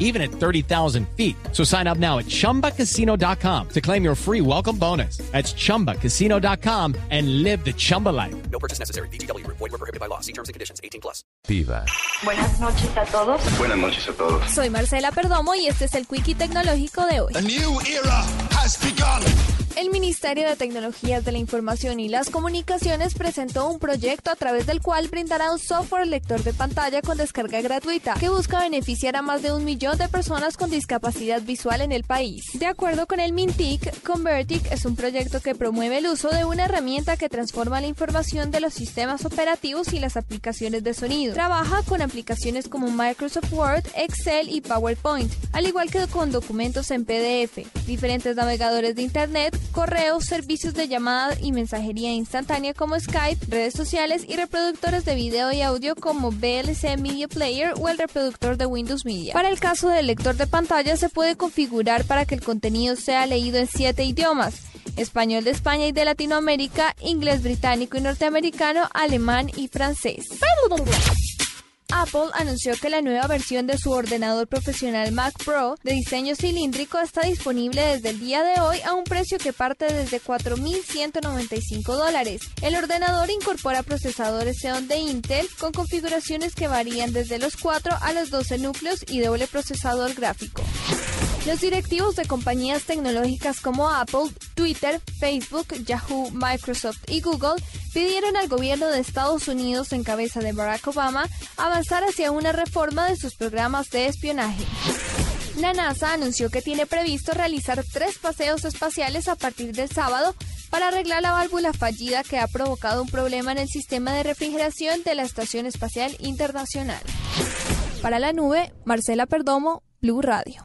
even at 30,000 feet. So sign up now at chumbacasino.com to claim your free welcome bonus. That's chumbacasino.com and live the Chumba life. No purchase necessary. BGW. Void were prohibited by law. See terms and conditions. 18 plus. Viva. Buenas noches a todos. Buenas noches a todos. Soy Marcela Perdomo y este es el Quickie Tecnológico de hoy. A new era has begun. El Ministerio de Tecnologías de la Información y las Comunicaciones presentó un proyecto a través del cual brindará un software lector de pantalla con descarga gratuita que busca beneficiar a más de un millón de personas con discapacidad visual en el país. De acuerdo con el Mintic, Convertic es un proyecto que promueve el uso de una herramienta que transforma la información de los sistemas operativos y las aplicaciones de sonido. Trabaja con aplicaciones como Microsoft Word, Excel y PowerPoint, al igual que con documentos en PDF, diferentes navegadores de Internet, correos, servicios de llamada y mensajería instantánea como Skype, redes sociales y reproductores de video y audio como VLC Media Player o el reproductor de Windows Media. Para el caso del lector de pantalla se puede configurar para que el contenido sea leído en siete idiomas español de España y de Latinoamérica, inglés británico y norteamericano, alemán y francés. Apple anunció que la nueva versión de su ordenador profesional Mac Pro de diseño cilíndrico está disponible desde el día de hoy a un precio que parte desde 4.195 dólares. El ordenador incorpora procesadores Xeon de Intel con configuraciones que varían desde los 4 a los 12 núcleos y doble procesador gráfico. Los directivos de compañías tecnológicas como Apple, Twitter, Facebook, Yahoo, Microsoft y Google pidieron al gobierno de Estados Unidos en cabeza de Barack Obama avanzar hacia una reforma de sus programas de espionaje. La NASA anunció que tiene previsto realizar tres paseos espaciales a partir del sábado para arreglar la válvula fallida que ha provocado un problema en el sistema de refrigeración de la Estación Espacial Internacional. Para la nube, Marcela Perdomo, Blue Radio.